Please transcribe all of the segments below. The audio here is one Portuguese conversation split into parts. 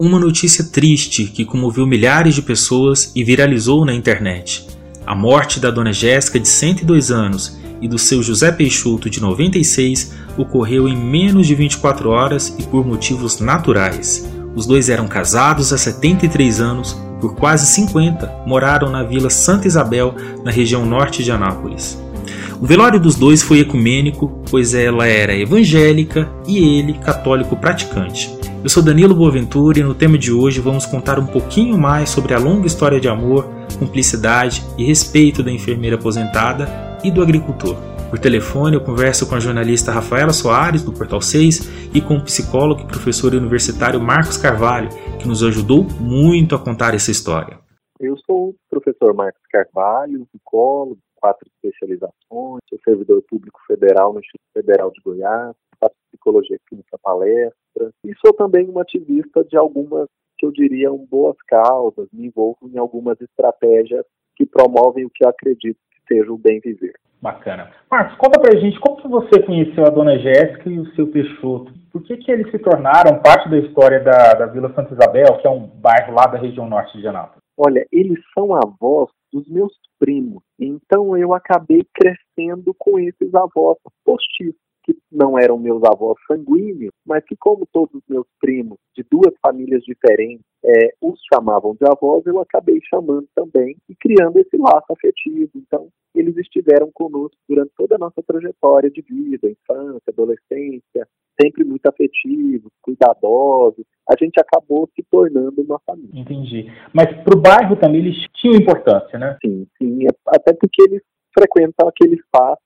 uma notícia triste que comoveu milhares de pessoas e viralizou na internet. A morte da dona Jéssica, de 102 anos, e do seu José Peixoto, de 96, ocorreu em menos de 24 horas e por motivos naturais. Os dois eram casados há 73 anos, por quase 50 moraram na Vila Santa Isabel, na região norte de Anápolis. O velório dos dois foi ecumênico, pois ela era evangélica e ele católico praticante. Eu sou Danilo Boaventura e no tema de hoje vamos contar um pouquinho mais sobre a longa história de amor, cumplicidade e respeito da enfermeira aposentada e do agricultor. Por telefone, eu converso com a jornalista Rafaela Soares, do Portal 6, e com o psicólogo e professor universitário Marcos Carvalho, que nos ajudou muito a contar essa história. Eu sou o professor Marcos Carvalho, psicólogo, quatro especializações, sou servidor público federal no Instituto Federal de Goiás, psicologia clínica palestra, e sou também um ativista de algumas, que eu diria, boas causas, me envolvo em algumas estratégias que promovem o que eu acredito que seja o bem viver. Bacana. Marcos, conta pra gente como que você conheceu a dona Jéssica e o seu Peixoto. Por que, que eles se tornaram parte da história da, da Vila Santa Isabel, que é um bairro lá da região norte de Anápolis? Olha, eles são avós dos meus primos. Então eu acabei crescendo com esses avós postiços que não eram meus avós sanguíneos, mas que, como todos os meus primos de duas famílias diferentes é, os chamavam de avós, eu acabei chamando também e criando esse laço afetivo. Então, eles estiveram conosco durante toda a nossa trajetória de vida, infância, adolescência, sempre muito afetivos, cuidadosos. A gente acabou se tornando uma família. Entendi. Mas para o bairro também eles tinham importância, né? Sim, sim. Até porque eles frequentam aquele espaço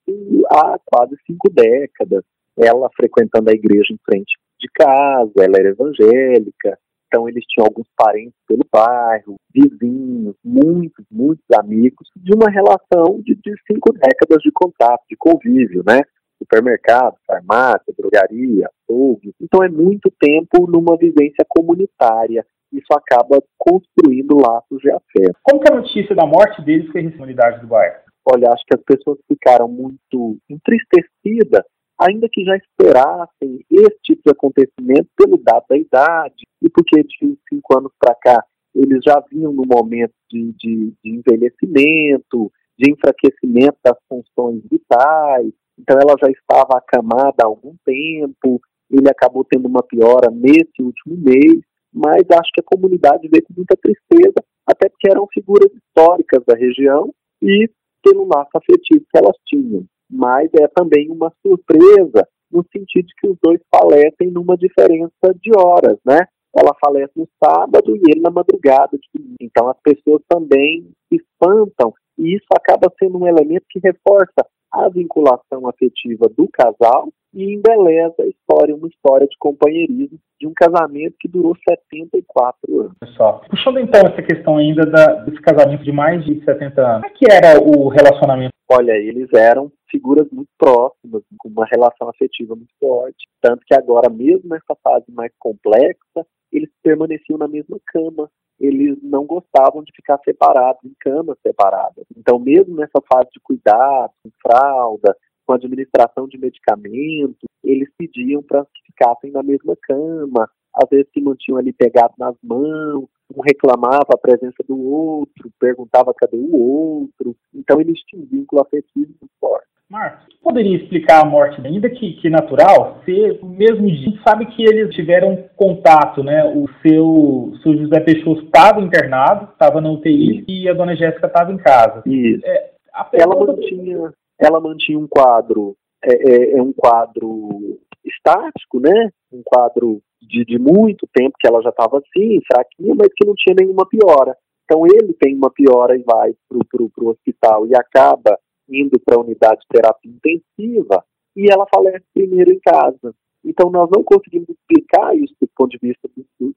há quase cinco décadas. Ela frequentando a igreja em frente de casa, ela era evangélica, então eles tinham alguns parentes pelo bairro, vizinhos, muitos, muitos amigos, de uma relação de, de cinco décadas de contato, de convívio, né? Supermercado, farmácia, drogaria, açougue. Então é muito tempo numa vivência comunitária isso acaba construindo laços de afeto. Como que a notícia da morte deles foi a comunidade do bairro? Olha, acho que as pessoas ficaram muito entristecidas, ainda que já esperassem esse tipo de acontecimento pelo dado da idade e porque de cinco anos para cá eles já vinham no momento de, de, de envelhecimento, de enfraquecimento das funções vitais, então ela já estava acamada há algum tempo, ele acabou tendo uma piora nesse último mês, mas acho que a comunidade veio com muita tristeza, até porque eram figuras históricas da região e pelo laço afetivo que elas tinham. Mas é também uma surpresa no sentido de que os dois falecem numa diferença de horas, né? Ela falece no sábado e ele na madrugada. Então as pessoas também se espantam e isso acaba sendo um elemento que reforça a vinculação afetiva do casal e embeleza a história, uma história de companheirismo de um casamento que durou 74 anos. Pessoal, puxando então essa questão ainda da, desse casamento de mais de 70 anos, como é que era o relacionamento? Olha, eles eram figuras muito próximas, com uma relação afetiva muito forte, tanto que agora, mesmo nessa fase mais complexa, eles permaneciam na mesma cama, eles não gostavam de ficar separados, em camas separadas. Então, mesmo nessa fase de cuidado, com fralda, com administração de medicamentos, eles pediam para que ficassem na mesma cama, às vezes se mantinham ali pegados nas mãos, um reclamava a presença do outro, perguntava cadê o outro. Então eles tinham um vínculo afetivo muito forte. Marcos, poderia explicar a morte, ainda que, que natural, se mesmo dia, a gente sabe que eles tiveram contato, né? O seu, seu José Peixoto estava internado, estava na UTI Isso. e a dona Jéssica estava em casa. Isso. É, ela mantinha, ela mantinha um quadro, é, é, é, um quadro estático, né? Um quadro de, de muito tempo que ela já estava assim, fraquinha, mas que não tinha nenhuma piora. Então ele tem uma piora e vai para o hospital e acaba indo para a unidade de terapia intensiva e ela falece primeiro em casa. Então nós não conseguimos explicar isso do ponto de vista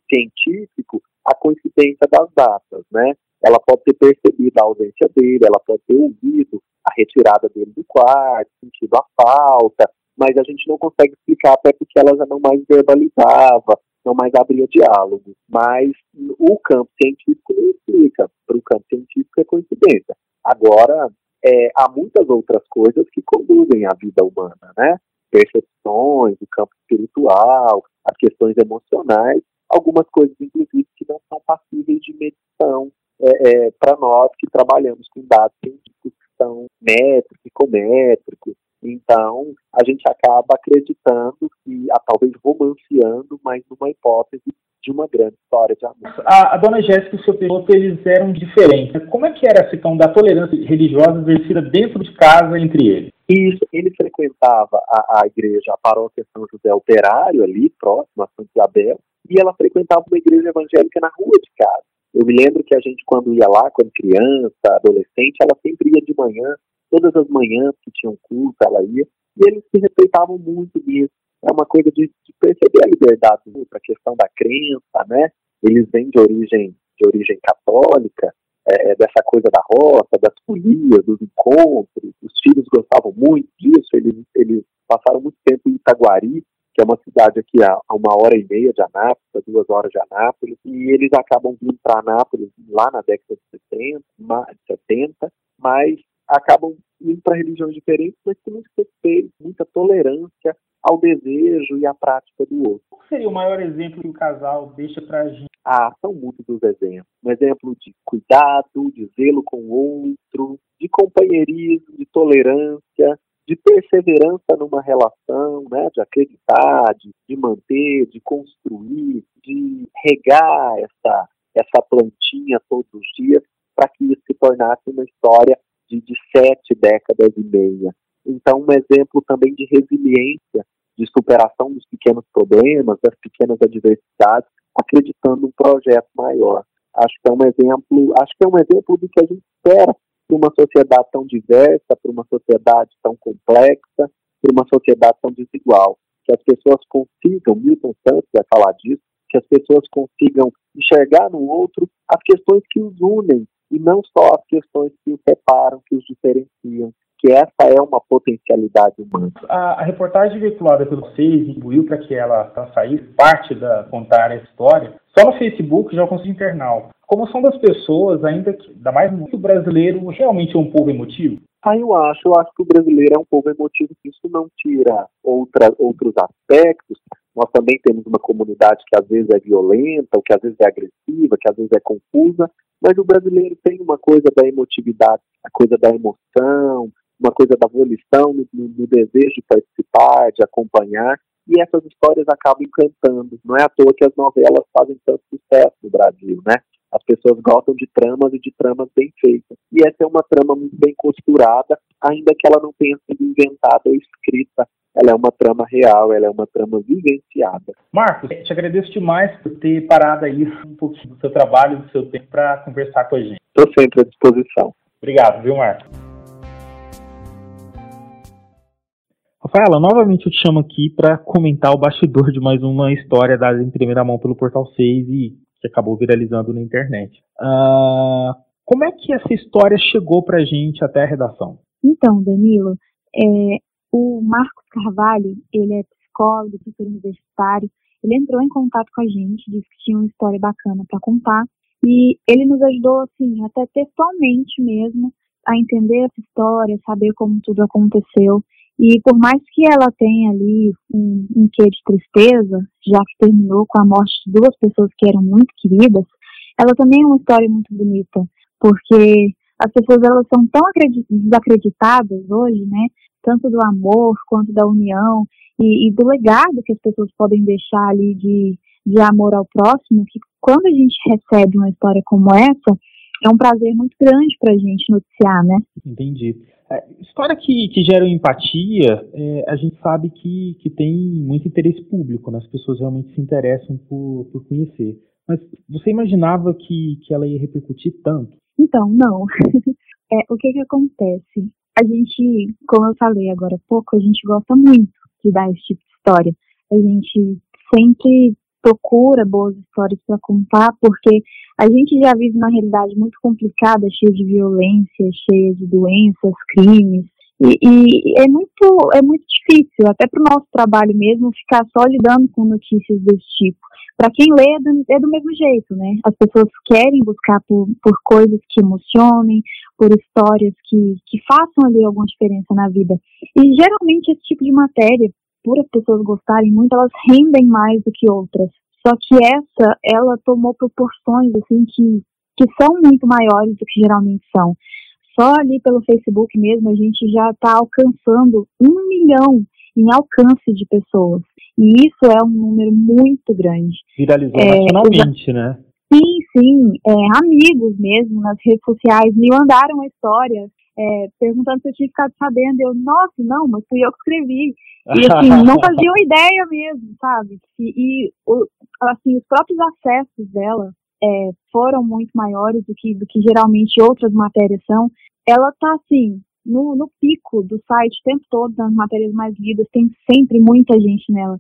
científico, a coincidência das datas, né? Ela pode ter percebido a ausência dele, ela pode ter ouvido a retirada dele do quarto, sentido a falta, mas a gente não consegue explicar até porque ela já não mais verbalizava, não mais abria diálogo. Mas o campo científico não explica. Para o campo científico é coincidência. Agora, é, há muitas outras coisas que conduzem a vida humana, né? Percepções, o campo espiritual, as questões emocionais, algumas coisas, inclusive, é, para nós que trabalhamos com dados científicos que são métricos, psicométricos. Então, a gente acaba acreditando que, ah, talvez romanceando, mas numa hipótese de uma grande história de amor. A, a dona Jéssica e o seu piloto, eles eram diferentes. Como é que era essa questão da tolerância religiosa exercida dentro de casa entre eles? Isso, ele frequentava a, a igreja, a paróquia São José Operário, ali próximo a Santa Isabel, e ela frequentava uma igreja evangélica na rua de casa. Eu me lembro que a gente, quando ia lá, quando criança, adolescente, ela sempre ia de manhã, todas as manhãs que tinham culto, ela ia, e eles se respeitavam muito nisso é uma coisa de, de perceber a liberdade para a questão da crença, né? Eles vêm de origem de origem católica, é, é, dessa coisa da roça, das folias, dos encontros. Os filhos gostavam muito disso. Eles, eles passaram muito tempo em Itaguari, que é uma cidade aqui a, uma hora e meia de Anápolis, duas horas de Anápolis, e eles acabam vindo para Anápolis lá na década de 70, 70 mas acabam indo para religiões diferentes, mas com muito respeito, muita tolerância ao desejo e à prática do outro. Qual seria o maior exemplo que o casal deixa para a gente? Ah, são muitos os exemplos. Um exemplo de cuidado, de zelo com o outro, de companheirismo, de tolerância, de perseverança numa relação, né, de acreditar, de, de manter, de construir, de regar essa, essa plantinha todos os dias para que isso se tornasse uma história de, de sete décadas e meia. Então, um exemplo também de resiliência, de superação dos pequenos problemas, das pequenas adversidades, acreditando um projeto maior. Acho que é um exemplo, acho que é um exemplo do que a gente espera para uma sociedade tão diversa, para uma sociedade tão complexa, para uma sociedade tão desigual. Que as pessoas consigam, Milton Santos vai falar disso, que as pessoas consigam enxergar no outro as questões que os unem e não só as questões que os separam, que os diferenciam, que essa é uma potencialidade humana. A, a reportagem veiculada pelo vocês incluiu para que ela, ela saísse parte da contar a história. Só no Facebook já consegui internal. Como são das pessoas, ainda que, da mais muito brasileiro, realmente é um povo emotivo? Ah, eu acho, eu acho que o brasileiro é um povo emotivo, isso não tira outra, outros aspectos. Nós também temos uma comunidade que às vezes é violenta, ou que às vezes é agressiva, que às vezes é confusa, mas o brasileiro tem uma coisa da emotividade, a coisa da emoção, uma coisa da volição, no, no, desejo de participar, de acompanhar, e essas histórias acabam encantando. Não é à toa que as novelas fazem tanto sucesso no Brasil, né? As pessoas gostam de tramas e de tramas bem feitas. E essa é uma trama muito bem costurada, ainda que ela não tenha sido inventada ou escrita. Ela é uma trama real, ela é uma trama vivenciada. Marcos, te agradeço demais por ter parado aí um pouquinho do seu trabalho, do seu tempo para conversar com a gente. Estou sempre à disposição. Obrigado, viu, Marcos? Rafaela, novamente eu te chamo aqui para comentar o bastidor de mais uma história dada em primeira mão pelo Portal 6 e que acabou viralizando na internet. Uh, como é que essa história chegou para a gente até a redação? Então, Danilo, é, o Marcos Carvalho, ele é psicólogo, professor universitário, ele entrou em contato com a gente, disse que tinha uma história bacana para contar, e ele nos ajudou, assim, até textualmente mesmo, a entender essa história, saber como tudo aconteceu. E por mais que ela tenha ali um, um quê de tristeza, já que terminou com a morte de duas pessoas que eram muito queridas, ela também é uma história muito bonita, porque as pessoas elas são tão desacreditadas hoje, né? Tanto do amor quanto da união e, e, do legado que as pessoas podem deixar ali de, de amor ao próximo, que quando a gente recebe uma história como essa, é um prazer muito grande para a gente noticiar, né? Entendi. É, história que, que gera empatia, é, a gente sabe que, que tem muito interesse público, né? as pessoas realmente se interessam por, por conhecer. Mas você imaginava que, que ela ia repercutir tanto? Então, não. é, o que que acontece? A gente, como eu falei agora há pouco, a gente gosta muito de dar esse tipo de história. A gente sempre procura boas histórias para contar, porque a gente já vive uma realidade muito complicada, cheia de violência, cheia de doenças, crimes. E, e é muito é muito difícil, até para o nosso trabalho mesmo, ficar só lidando com notícias desse tipo. Para quem lê, é do, é do, mesmo jeito, né? As pessoas querem buscar por, por coisas que emocionem, por histórias que, que façam ali alguma diferença na vida. E geralmente esse tipo de matéria, por as pessoas gostarem muito, elas rendem mais do que outras. Só que essa, ela tomou proporções assim que, que são muito maiores do que geralmente são. Só ali pelo Facebook mesmo a gente já está alcançando um milhão em alcance de pessoas. E isso é um número muito grande. Viralizou é, nacionalmente, né? Sim, sim. É, amigos mesmo nas redes sociais me mandaram a história é, perguntando se eu tinha ficado sabendo. Eu, nossa, não, mas fui eu que escrevi. E assim, não faziam ideia mesmo, sabe? E, e o, assim, os próprios acessos dela é, foram muito maiores do que, do que geralmente outras matérias são. Ela tá assim, no, no pico do site o tempo todo, nas matérias mais lidas, tem sempre muita gente nela.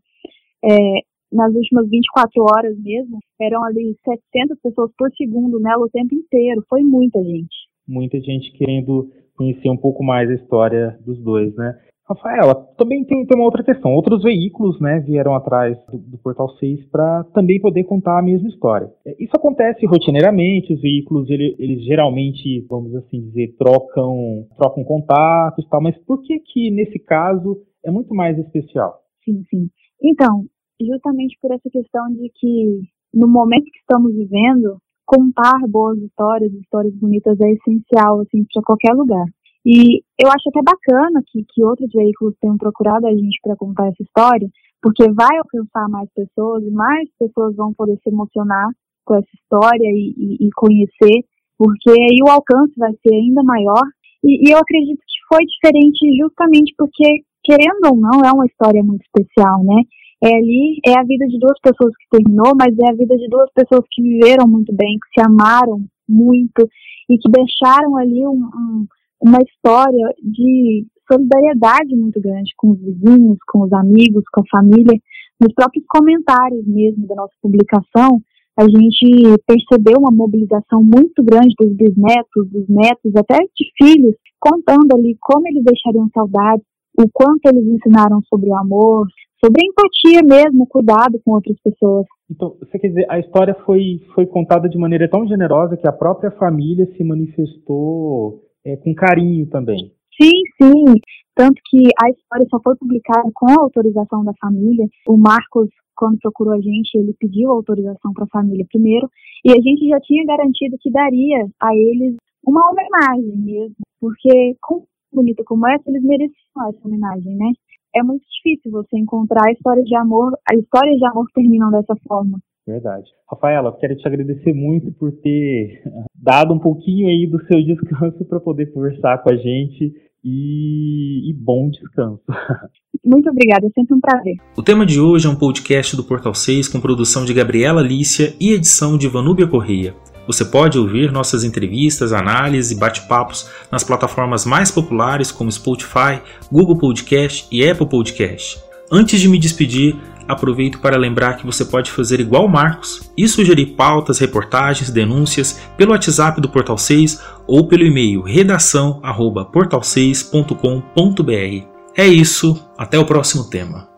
É, nas últimas 24 horas mesmo, eram ali 700 pessoas por segundo nela o tempo inteiro. Foi muita gente. Muita gente querendo conhecer um pouco mais a história dos dois, né? Rafaela, também tem, tem uma outra questão. Outros veículos né, vieram atrás do, do Portal 6 para também poder contar a mesma história. É, isso acontece rotineiramente, os veículos ele, eles geralmente, vamos assim dizer, trocam, trocam contatos e tal, mas por que que nesse caso é muito mais especial? Sim, sim. Então, justamente por essa questão de que no momento que estamos vivendo, contar boas histórias, histórias bonitas é essencial assim para qualquer lugar. E eu acho até bacana que, que outros veículos tenham procurado a gente para contar essa história, porque vai alcançar mais pessoas e mais pessoas vão poder se emocionar com essa história e, e, e conhecer, porque aí o alcance vai ser ainda maior. E, e eu acredito que foi diferente justamente porque, querendo ou não, é uma história muito especial, né? É ali, é a vida de duas pessoas que terminou, mas é a vida de duas pessoas que viveram muito bem, que se amaram muito e que deixaram ali um, um, uma história de solidariedade muito grande com os vizinhos, com os amigos, com a família. Nos próprios comentários mesmo da nossa publicação, a gente percebeu uma mobilização muito grande dos bisnetos, dos netos, até de filhos, contando ali como eles deixariam saudades, o quanto eles ensinaram sobre o amor, sobre empatia mesmo, cuidado com outras pessoas. Então, você quer dizer, a história foi, foi contada de maneira tão generosa que a própria família se manifestou é, com carinho também. Sim, sim. Tanto que a história só foi publicada com a autorização da família. O Marcos, quando procurou a gente, ele pediu autorização para a família primeiro. E a gente já tinha garantido que daria a eles uma homenagem mesmo. Porque, com bonita como essa, eles mereciam essa homenagem, né? É muito difícil você encontrar histórias de amor, as histórias de amor terminam dessa forma. Verdade. Rafaela, quero te agradecer muito por ter dado um pouquinho aí do seu descanso para poder conversar com a gente e, e, bom descanso. Muito obrigada, é sempre um prazer. O tema de hoje é um podcast do Portal 6 com produção de Gabriela Lícia e edição de Vanúbia Correia. Você pode ouvir nossas entrevistas, análises e bate-papos nas plataformas mais populares como Spotify, Google Podcast e Apple Podcast. Antes de me despedir, aproveito para lembrar que você pode fazer igual Marcos e sugerir pautas, reportagens, denúncias pelo WhatsApp do Portal 6 ou pelo e-mail redação@portal6.com.br. É isso, até o próximo tema.